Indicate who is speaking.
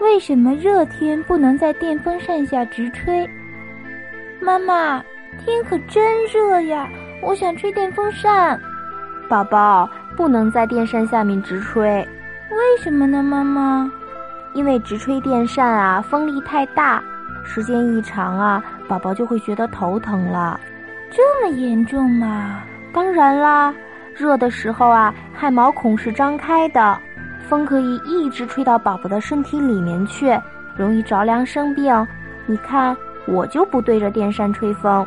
Speaker 1: 为什么热天不能在电风扇下直吹？妈妈，天可真热呀，我想吹电风扇。
Speaker 2: 宝宝，不能在电扇下面直吹。
Speaker 1: 为什么呢，妈妈？
Speaker 2: 因为直吹电扇啊，风力太大，时间一长啊，宝宝就会觉得头疼了。
Speaker 1: 这么严重吗？
Speaker 2: 当然啦，热的时候啊，汗毛孔是张开的，风可以一直吹到宝宝的身体里面去，容易着凉生病。你看，我就不对着电扇吹风。